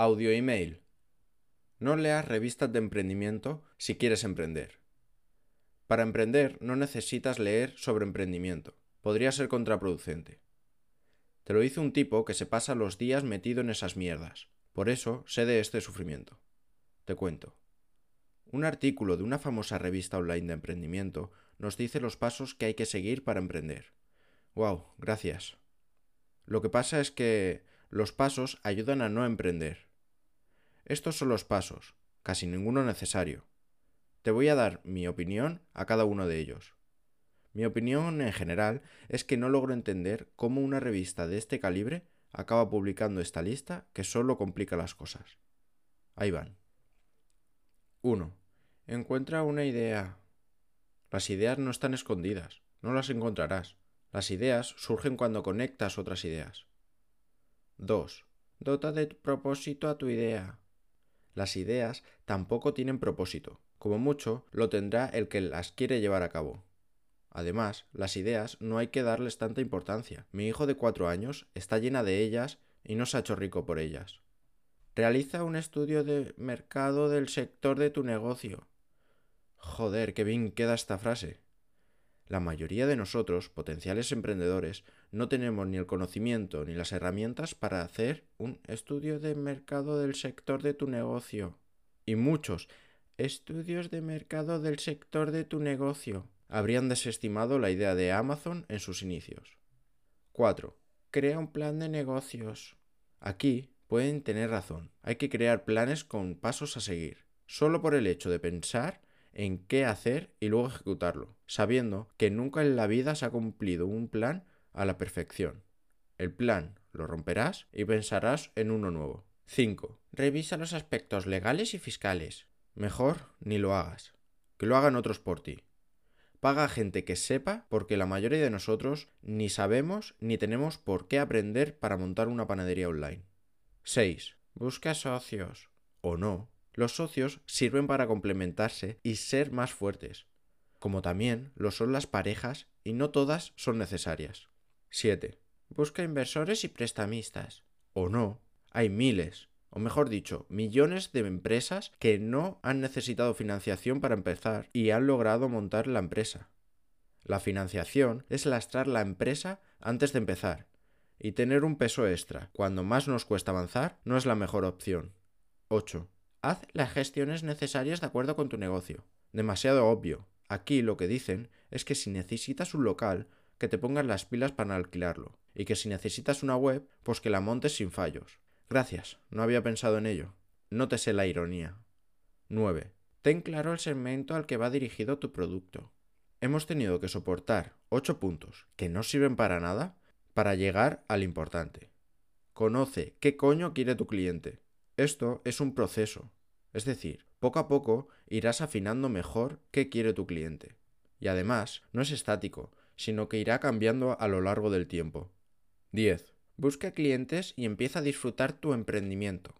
Audio email. No leas revistas de emprendimiento si quieres emprender. Para emprender no necesitas leer sobre emprendimiento. Podría ser contraproducente. Te lo dice un tipo que se pasa los días metido en esas mierdas. Por eso sé de este sufrimiento. Te cuento. Un artículo de una famosa revista online de emprendimiento nos dice los pasos que hay que seguir para emprender. Wow, gracias. Lo que pasa es que los pasos ayudan a no emprender. Estos son los pasos, casi ninguno necesario. Te voy a dar mi opinión a cada uno de ellos. Mi opinión en general es que no logro entender cómo una revista de este calibre acaba publicando esta lista que solo complica las cosas. Ahí van. 1. Encuentra una idea. Las ideas no están escondidas, no las encontrarás. Las ideas surgen cuando conectas otras ideas. 2. Dota de propósito a tu idea. Las ideas tampoco tienen propósito. Como mucho, lo tendrá el que las quiere llevar a cabo. Además, las ideas no hay que darles tanta importancia. Mi hijo de cuatro años está llena de ellas y no se ha hecho rico por ellas. Realiza un estudio de mercado del sector de tu negocio. Joder, qué bien queda esta frase. La mayoría de nosotros, potenciales emprendedores, no tenemos ni el conocimiento ni las herramientas para hacer un estudio de mercado del sector de tu negocio. Y muchos estudios de mercado del sector de tu negocio habrían desestimado la idea de Amazon en sus inicios. 4. Crea un plan de negocios. Aquí pueden tener razón. Hay que crear planes con pasos a seguir. Solo por el hecho de pensar en qué hacer y luego ejecutarlo, sabiendo que nunca en la vida se ha cumplido un plan a la perfección. El plan lo romperás y pensarás en uno nuevo. 5. Revisa los aspectos legales y fiscales. Mejor ni lo hagas. Que lo hagan otros por ti. Paga a gente que sepa porque la mayoría de nosotros ni sabemos ni tenemos por qué aprender para montar una panadería online. 6. Busca socios. O no. Los socios sirven para complementarse y ser más fuertes, como también lo son las parejas y no todas son necesarias. 7. Busca inversores y prestamistas. O no, hay miles, o mejor dicho, millones de empresas que no han necesitado financiación para empezar y han logrado montar la empresa. La financiación es lastrar la empresa antes de empezar, y tener un peso extra cuando más nos cuesta avanzar no es la mejor opción. 8. Haz las gestiones necesarias de acuerdo con tu negocio. Demasiado obvio. Aquí lo que dicen es que si necesitas un local, que te pongas las pilas para alquilarlo. Y que si necesitas una web, pues que la montes sin fallos. Gracias, no había pensado en ello. Nótese la ironía. 9. Ten claro el segmento al que va dirigido tu producto. Hemos tenido que soportar 8 puntos que no sirven para nada para llegar al importante. Conoce qué coño quiere tu cliente. Esto es un proceso, es decir, poco a poco irás afinando mejor qué quiere tu cliente. Y además, no es estático, sino que irá cambiando a lo largo del tiempo. 10. Busca clientes y empieza a disfrutar tu emprendimiento.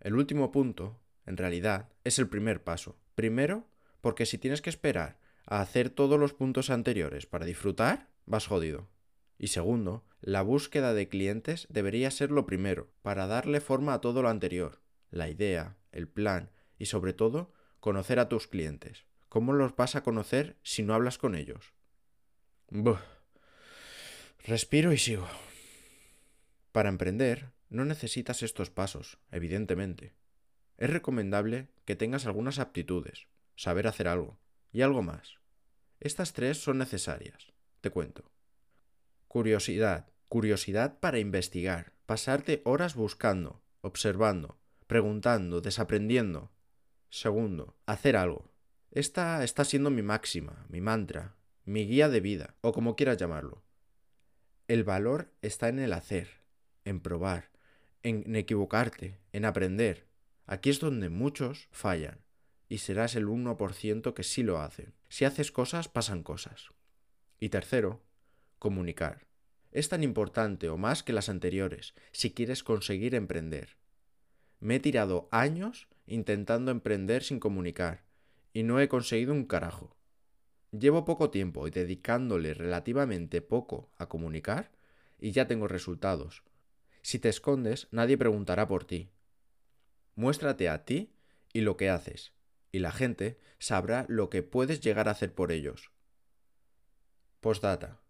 El último punto, en realidad, es el primer paso. Primero, porque si tienes que esperar a hacer todos los puntos anteriores para disfrutar, vas jodido. Y segundo, la búsqueda de clientes debería ser lo primero, para darle forma a todo lo anterior, la idea, el plan y sobre todo, conocer a tus clientes. ¿Cómo los vas a conocer si no hablas con ellos? Buh. Respiro y sigo. Para emprender, no necesitas estos pasos, evidentemente. Es recomendable que tengas algunas aptitudes, saber hacer algo, y algo más. Estas tres son necesarias. Te cuento. Curiosidad. Curiosidad para investigar. Pasarte horas buscando, observando, preguntando, desaprendiendo. Segundo, hacer algo. Esta está siendo mi máxima, mi mantra, mi guía de vida, o como quieras llamarlo. El valor está en el hacer, en probar, en equivocarte, en aprender. Aquí es donde muchos fallan, y serás el 1% que sí lo hacen. Si haces cosas, pasan cosas. Y tercero, comunicar. Es tan importante o más que las anteriores si quieres conseguir emprender. Me he tirado años intentando emprender sin comunicar y no he conseguido un carajo. Llevo poco tiempo y dedicándole relativamente poco a comunicar y ya tengo resultados. Si te escondes, nadie preguntará por ti. Muéstrate a ti y lo que haces, y la gente sabrá lo que puedes llegar a hacer por ellos. Postdata.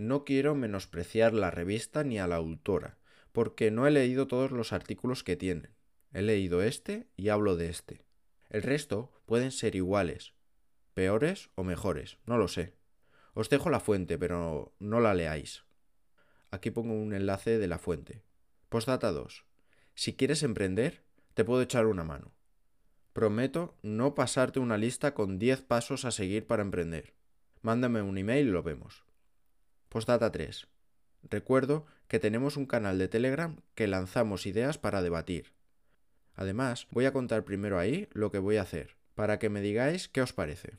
No quiero menospreciar la revista ni a la autora, porque no he leído todos los artículos que tienen. He leído este y hablo de este. El resto pueden ser iguales, peores o mejores, no lo sé. Os dejo la fuente, pero no la leáis. Aquí pongo un enlace de la fuente. Postdata 2. Si quieres emprender, te puedo echar una mano. Prometo no pasarte una lista con 10 pasos a seguir para emprender. Mándame un email y lo vemos. Postdata 3. Recuerdo que tenemos un canal de Telegram que lanzamos ideas para debatir. Además, voy a contar primero ahí lo que voy a hacer, para que me digáis qué os parece.